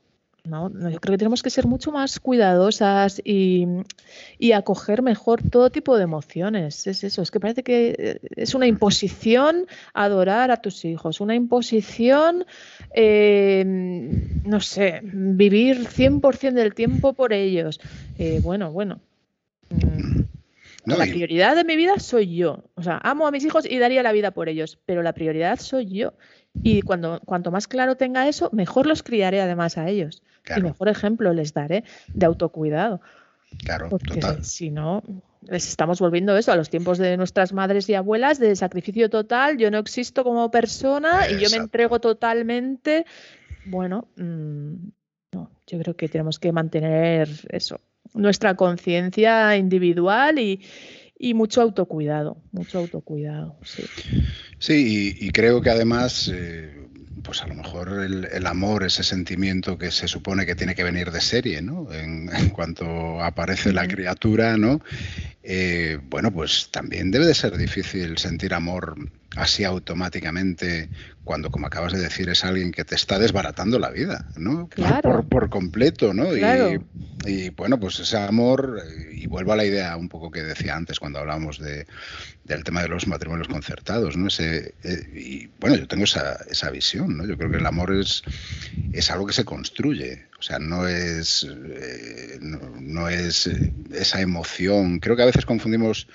¿no? Yo creo que tenemos que ser mucho más cuidadosas y, acoger mejor todo tipo de emociones. Es eso, es que parece que eh, es una imposición adorar a tus hijos, una imposición, eh, no sé, vivir 100% del tiempo por ellos. Eh, bueno, bueno. La prioridad de mi vida soy yo. O sea, amo a mis hijos y daría la vida por ellos, pero la prioridad soy yo. Y cuando, cuanto más claro tenga eso, mejor los criaré además a ellos. Y mejor ejemplo les daré de autocuidado. Claro, Porque si no, les estamos volviendo eso a los tiempos de nuestras madres y abuelas de sacrificio total. Yo no existo como persona y yo me entrego totalmente. Bueno, mm, no, yo creo que tenemos que mantener eso, nuestra conciencia individual y, mucho autocuidado, mucho autocuidado, sí. Sí, y, creo que además, eh, pues a lo mejor el, amor, ese sentimiento que se supone que tiene que venir de serie, ¿no? En, cuanto aparece la criatura, ¿no? Eh, bueno, pues también debe de ser difícil sentir amor así automáticamente cuando, como acabas de decir, es alguien que te está desbaratando la vida, ¿no? Claro. Por, completo, ¿no? Y, bueno, pues ese amor, y vuelvo a la idea un poco que decía antes cuando hablábamos de, del tema de los matrimonios concertados, ¿no? Ese, eh, y bueno, yo tengo esa, esa, visión, ¿no? Yo creo que el amor es, es algo que se construye, o sea, no es, eh, no, es eh, esa emoción. Creo que a veces confundimos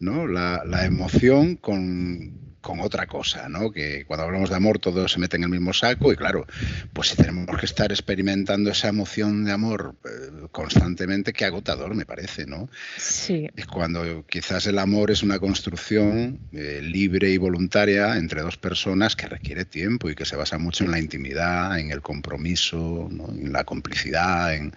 ¿no? la, la emoción con con otra cosa, ¿no? Que cuando hablamos de amor todo se mete en el mismo saco y claro, pues si tenemos que estar experimentando esa emoción de amor eh, constantemente, qué agotador me parece, ¿no? Sí. Es cuando quizás el amor es una construcción eh, libre y voluntaria entre dos personas que requiere tiempo y que se basa mucho en la intimidad, en el compromiso, en la complicidad, en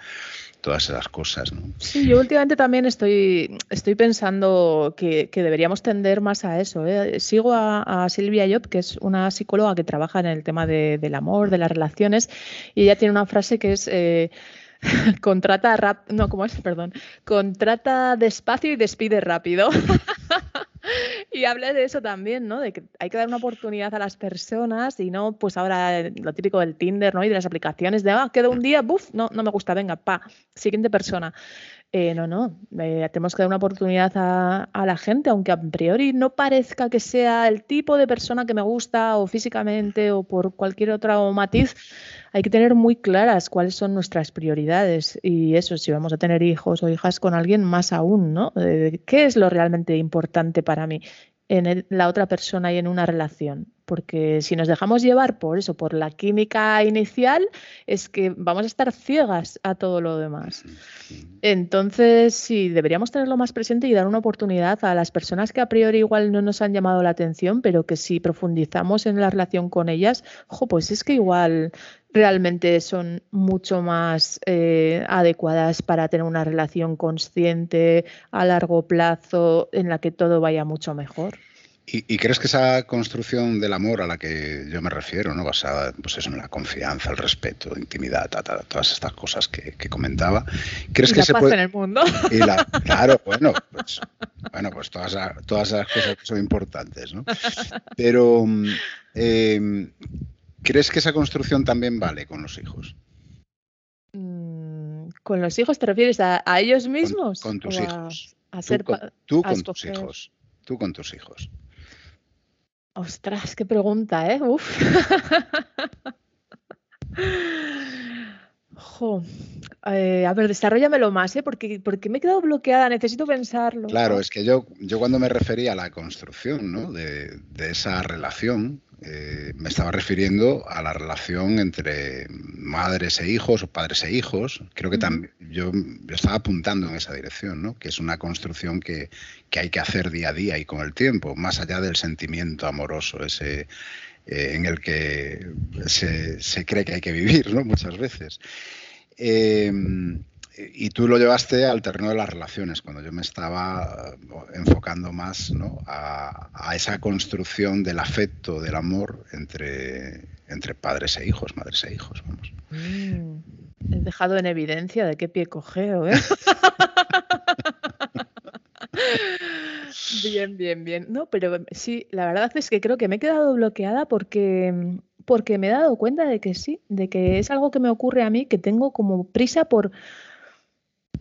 todas esas cosas. ¿no? Sí, yo últimamente también estoy, estoy pensando que, deberíamos tender más a eso. ¿eh? Sigo a, Silvia Job, que es una psicóloga que trabaja en el tema del amor, de las relaciones, y ella tiene una frase que es... Eh, contrata rap, no, ¿cómo es? Perdón. Contrata despacio y despide rápido. y hablé de eso también, ¿no? De que hay que dar una oportunidad a las personas y no, pues ahora lo típico del Tinder, ¿no? Y de las aplicaciones de, ah, quedo un día, buf, no, no me gusta, venga, pa, siguiente persona. Eh, no, no, eh, tenemos que dar una oportunidad a, a, la gente, aunque a priori no parezca que sea el tipo de persona que me gusta o físicamente o por cualquier otro matiz, hay que tener muy claras cuáles son nuestras prioridades y eso, si vamos a tener hijos o hijas con alguien, más aún, ¿no? ¿Qué es lo realmente importante para mí en la otra persona y en una relación? Porque si nos dejamos llevar por eso, por la química inicial, es que vamos a estar ciegas a todo lo demás. Entonces, sí, deberíamos tenerlo más presente y dar una oportunidad a las personas que a priori igual no nos han llamado la atención, pero que si profundizamos en la relación con ellas, ojo, pues es que igual realmente son mucho más eh, adecuadas para tener una relación consciente a largo plazo en la que todo vaya mucho mejor. ¿Y, crees que esa construcción del amor a la que yo me refiero, ¿no? basada pues en la confianza, el respeto, intimidad, todas estas cosas que, comentaba, ¿crees y que la se paz puede... en el mundo? claro, bueno, pues, bueno, pues todas, todas esas cosas que son importantes, ¿no? Pero mm, em, ¿Crees que esa construcción también vale con los hijos? Mm, ¿Con los hijos te refieres a, ellos mismos? Con, tus hijos. A, ser tú con, tus hijos. Tú con tus hijos. Ostras, qué pregunta, ¿eh? Uf. Eh, a ver, desarrollamelo más, ¿eh? Porque, porque me he quedado bloqueada, necesito pensarlo. Claro, es que yo, yo cuando me refería a la construcción ¿no? de, de esa relación, eh, me estaba refiriendo a la relación entre madres e hijos o padres e hijos. Creo que también yo, estaba apuntando en esa dirección, ¿no? que es una construcción que, hay que hacer día a día y con el tiempo, más allá del sentimiento amoroso, ese eh, en el que se, se, cree que hay que vivir ¿no? muchas veces. Eh, y tú lo llevaste al terreno de las relaciones, cuando yo me estaba eh, enfocando más a, esa construcción del afecto, del amor entre, entre padres e hijos, madres e hijos. Vamos. Mm, he dejado en evidencia de qué pie cogeo, ¿eh? bien, bien, bien. No, pero sí, la verdad es que creo que me he quedado bloqueada porque, porque me he dado cuenta de que sí, de que es algo que me ocurre a mí, que tengo como prisa por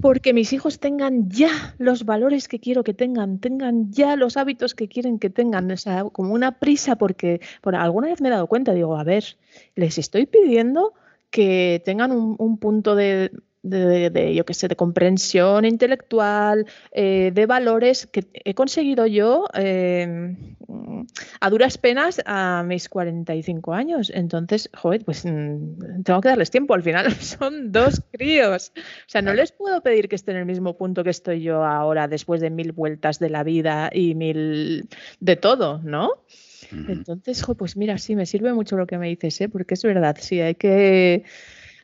porque mis hijos tengan ya los valores que quiero que tengan, tengan ya los hábitos que quieren que tengan, o sea, como una prisa porque por alguna vez me he dado cuenta, digo, a ver, les estoy pidiendo que tengan un, punto de de, yo qué sé, de comprensión intelectual, eh, de valores que he conseguido yo em, a duras penas a mis 45 años. Entonces, joder, pues mm, tengo que darles tiempo. Al final son dos críos. O sea, no les puedo pedir que estén en el mismo punto que estoy yo ahora, después de mil vueltas de la vida y mil de todo, ¿no? Entonces, pues mira, sí, me sirve mucho lo que me dices, ¿eh? porque es verdad, sí, hay que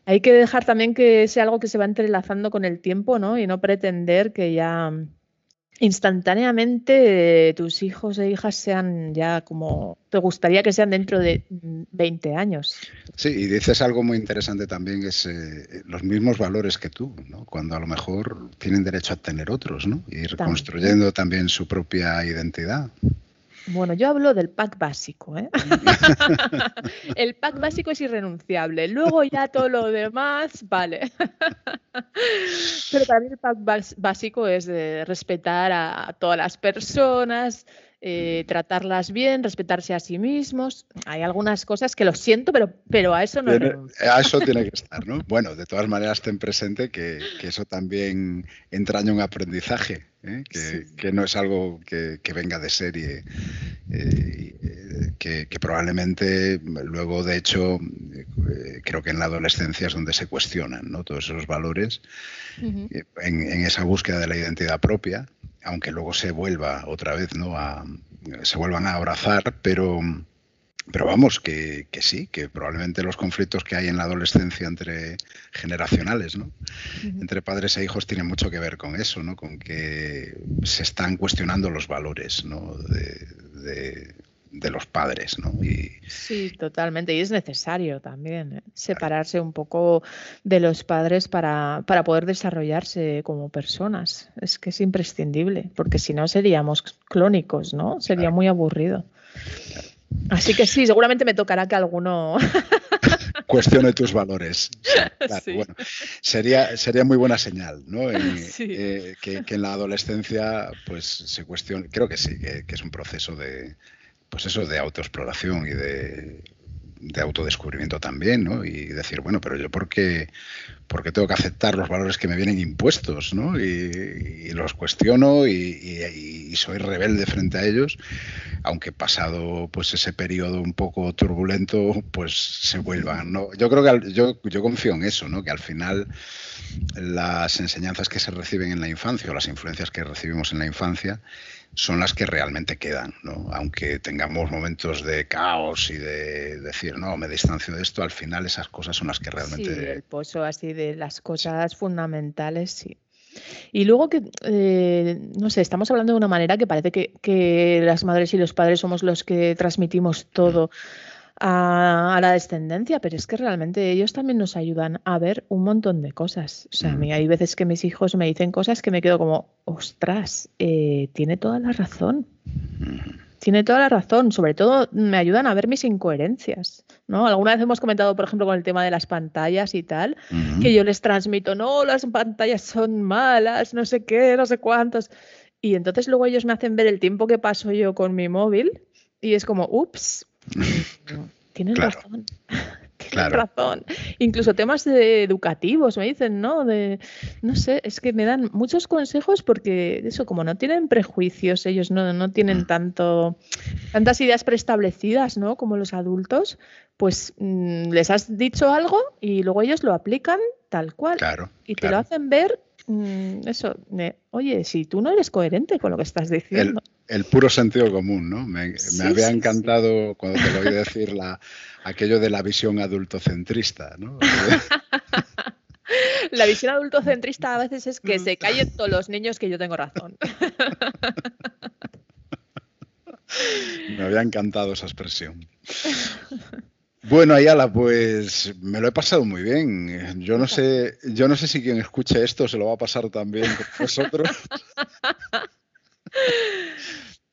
hay que dejar también que sea algo que se va entrelazando con el tiempo, ¿no? Y no pretender que ya instantáneamente tus hijos e hijas sean ya como te gustaría que sean dentro de 20 años. Sí, y dices algo muy interesante también, es eh, los mismos valores que tú, ¿no? cuando a lo mejor tienen derecho a tener otros, ¿no? ir construyendo también su propia identidad. Bueno, yo hablo del pack básico. ¿eh? el pack básico es irrenunciable. Luego ya todo lo demás, vale. Pero para mí el pack básico es de respetar a todas las personas, eh, tratarlas bien, respetarse a sí mismos. Hay algunas cosas que lo siento, pero, pero a eso no. a eso tiene que estar, ¿no? Bueno, de todas maneras, ten presente que, eso también entraña un aprendizaje, ¿eh? que, no es algo que, venga de serie, eh, que, probablemente luego, de hecho, creo que en la adolescencia es donde se cuestionan ¿no? todos esos valores, en, en esa búsqueda de la identidad propia aunque luego se vuelva otra vez, ¿no? A, se vuelvan a abrazar, pero, pero vamos, que, sí, que probablemente los conflictos que hay en la adolescencia entre generacionales, ¿no? Entre padres e hijos tienen mucho que ver con eso, ¿no? Con que se están cuestionando los valores, ¿no? de, de los padres, ¿no? Sí, totalmente. Y es necesario también ¿eh? separarse un poco de los padres para, para, poder desarrollarse como personas. Es que es imprescindible, porque si no seríamos clónicos, ¿no? Sería muy aburrido. Así que sí, seguramente me tocará que alguno cuestione tus valores. bueno, sería, sería muy buena señal, ¿no? Eh, que, en la adolescencia, pues se cuestione, creo que sí, que es un proceso de, pues eso, de autoexploración y de, autodescubrimiento también, ¿no? Y decir, bueno, pero yo por qué, tengo que aceptar los valores que me vienen impuestos, ¿no? Y, los cuestiono y, soy rebelde frente a ellos, aunque pasado pues ese periodo un poco turbulento, pues se vuelvan, ¿no? Yo creo que yo, yo confío en eso, ¿no? Que al final las enseñanzas que se reciben en la infancia o las influencias que recibimos en la infancia son las que realmente quedan, ¿no? Aunque tengamos momentos de caos y de decir, no, me distancio de esto, al final esas cosas son las que realmente... Sí, el pozo así de las cosas fundamentales, sí. Y luego que, eh, no sé, estamos hablando de una manera que parece que, que, las madres y los padres somos los que transmitimos todo a, la descendencia, pero es que realmente ellos también nos ayudan a ver un montón de cosas. O sea, a mí hay veces que mis hijos me dicen cosas que me quedo como, ostras, eh, tiene toda la razón. Tiene toda la razón, sobre todo me ayudan a ver mis incoherencias, ¿no? Alguna vez hemos comentado, por ejemplo, con el tema de las pantallas y tal, que yo les transmito, no, las pantallas son malas, no sé qué, no sé cuántos. Y entonces luego ellos me hacen ver el tiempo que paso yo con mi móvil y es como, ups, Tienes razón. Tienes razón. Incluso temas educativos me dicen, ¿no? De, no sé, es que me dan muchos consejos porque eso, como no tienen prejuicios, ellos no, no tienen mm. tanto, tantas ideas preestablecidas, ¿no? Como los adultos, pues mm, les has dicho algo y luego ellos lo aplican tal cual. Claro, y te lo hacen ver Mm, eso, oye, si tú no eres coherente con lo que estás diciendo. El, puro sentido común, ¿no? Me, había encantado cuando te lo oí decir la, aquello de la visión adultocentrista, ¿no? la visión adultocentrista a veces es que se callen todos los niños que yo tengo razón. Me había encantado esa expresión. Bueno, Ayala, pues me lo he pasado muy bien. Yo no sé, yo no sé si quien escuche esto se lo va a pasar también con vosotros.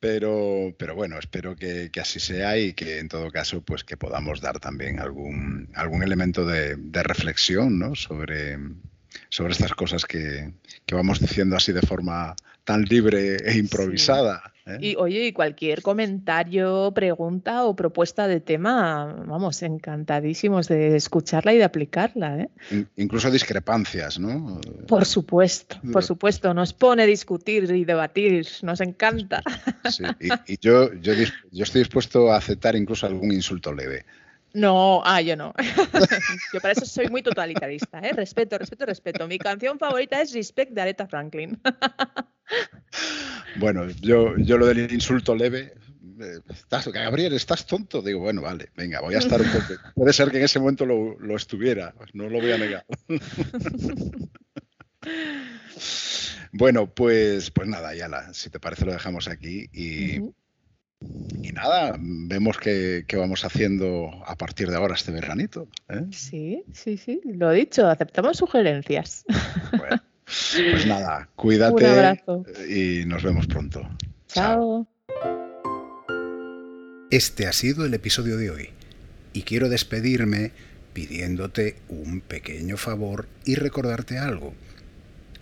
Pero, pero bueno, espero que, así sea y que en todo caso, pues que podamos dar también algún, algún elemento de, reflexión ¿no? sobre, sobre estas cosas que, vamos diciendo así de forma tan libre e improvisada. ¿Eh? Y oye, y cualquier comentario, pregunta o propuesta de tema, vamos, encantadísimos de escucharla y de aplicarla. ¿eh? In- incluso discrepancias, ¿no? Por supuesto, por supuesto, nos pone discutir y debatir, nos encanta. Sí, y, y yo, yo, yo estoy dispuesto a aceptar incluso algún insulto leve. No, ah, yo no. yo para eso soy muy totalitarista, ¿eh? Respeto, respeto, respeto. Mi canción favorita es Respect de Aretha Franklin. Bueno, yo, yo lo del insulto leve. eh, Estás, Gabriel, estás tonto. Digo, bueno, vale, venga, voy a estar un poco. Puede ser que en ese momento lo, lo estuviera, no lo voy a negar. Bueno, pues, pues nada, Yala, si te parece lo dejamos aquí y. y nada, vemos qué, vamos haciendo a partir de ahora este veranito. ¿eh? Sí, sí, sí, lo dicho, aceptamos sugerencias. Bueno, pues nada, Un cuídate abrazo. y nos vemos pronto. Chao. Este ha sido el episodio de hoy y quiero despedirme pidiéndote un pequeño favor y recordarte algo.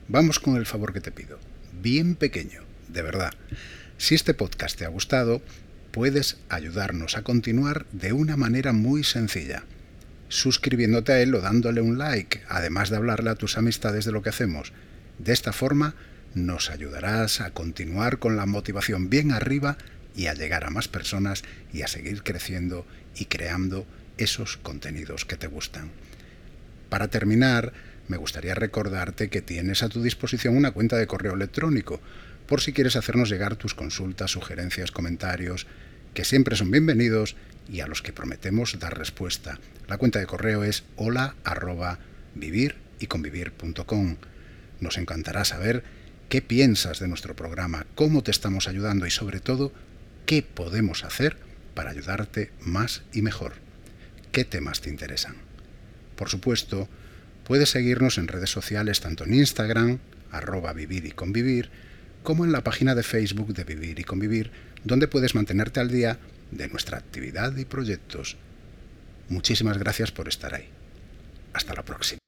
Vamos con el favor que te pido, bien pequeño, de verdad. Si este podcast te ha gustado, puedes ayudarnos a continuar de una manera muy sencilla, suscribiéndote a él o dándole un like, además de hablarle a tus amistades de lo que hacemos. De esta forma nos ayudarás a continuar con la motivación bien arriba y a llegar a más personas y a seguir creciendo y creando esos contenidos que te gustan. Para terminar, me gustaría recordarte que tienes a tu disposición una cuenta de correo electrónico, por si quieres hacernos llegar tus consultas, sugerencias, comentarios, que siempre son bienvenidos y a los que prometemos dar respuesta. La cuenta de correo es hola arroba vivir y convivir.com. Nos encantará saber qué piensas de nuestro programa, cómo te estamos ayudando y sobre todo qué podemos hacer para ayudarte más y mejor. ¿Qué temas te interesan? Por supuesto, puedes seguirnos en redes sociales tanto en Instagram, arroba vivir y convivir, como en la página de Facebook de Vivir y Convivir, donde puedes mantenerte al día de nuestra actividad y proyectos. Muchísimas gracias por estar ahí. Hasta la próxima.